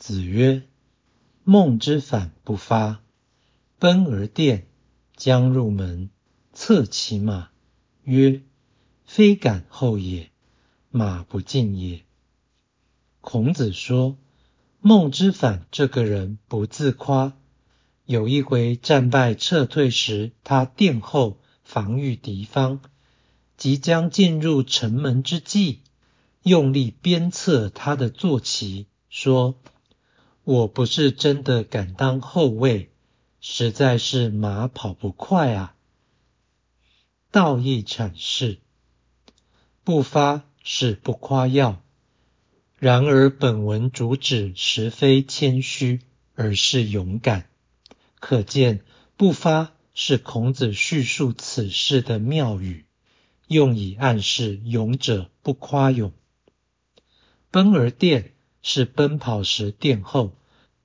子曰：“梦之反不发，奔而殿，将入门，策其马，曰：‘非敢后也，马不进也。’”孔子说：“孟之反这个人不自夸。有一回战败撤退时，他殿后防御敌方，即将进入城门之际，用力鞭策他的坐骑，说。”我不是真的敢当后卫，实在是马跑不快啊。道义阐释：不发是不夸耀，然而本文主旨实非谦虚，而是勇敢。可见不发是孔子叙述此事的妙语，用以暗示勇者不夸勇。奔而殿。是奔跑时殿后，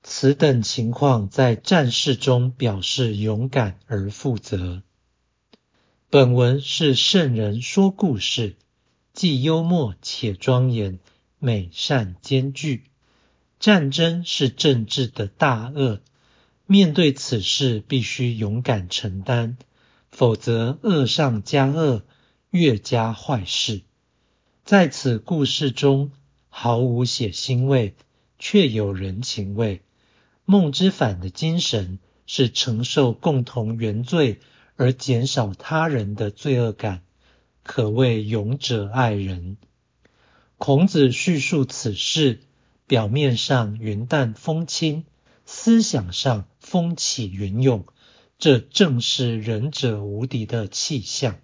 此等情况在战事中表示勇敢而负责。本文是圣人说故事，既幽默且庄严，美善兼具。战争是政治的大恶，面对此事必须勇敢承担，否则恶上加恶，越加坏事。在此故事中。毫无血腥味，却有人情味。孟之反的精神是承受共同原罪而减少他人的罪恶感，可谓勇者爱人。孔子叙述此事，表面上云淡风轻，思想上风起云涌，这正是仁者无敌的气象。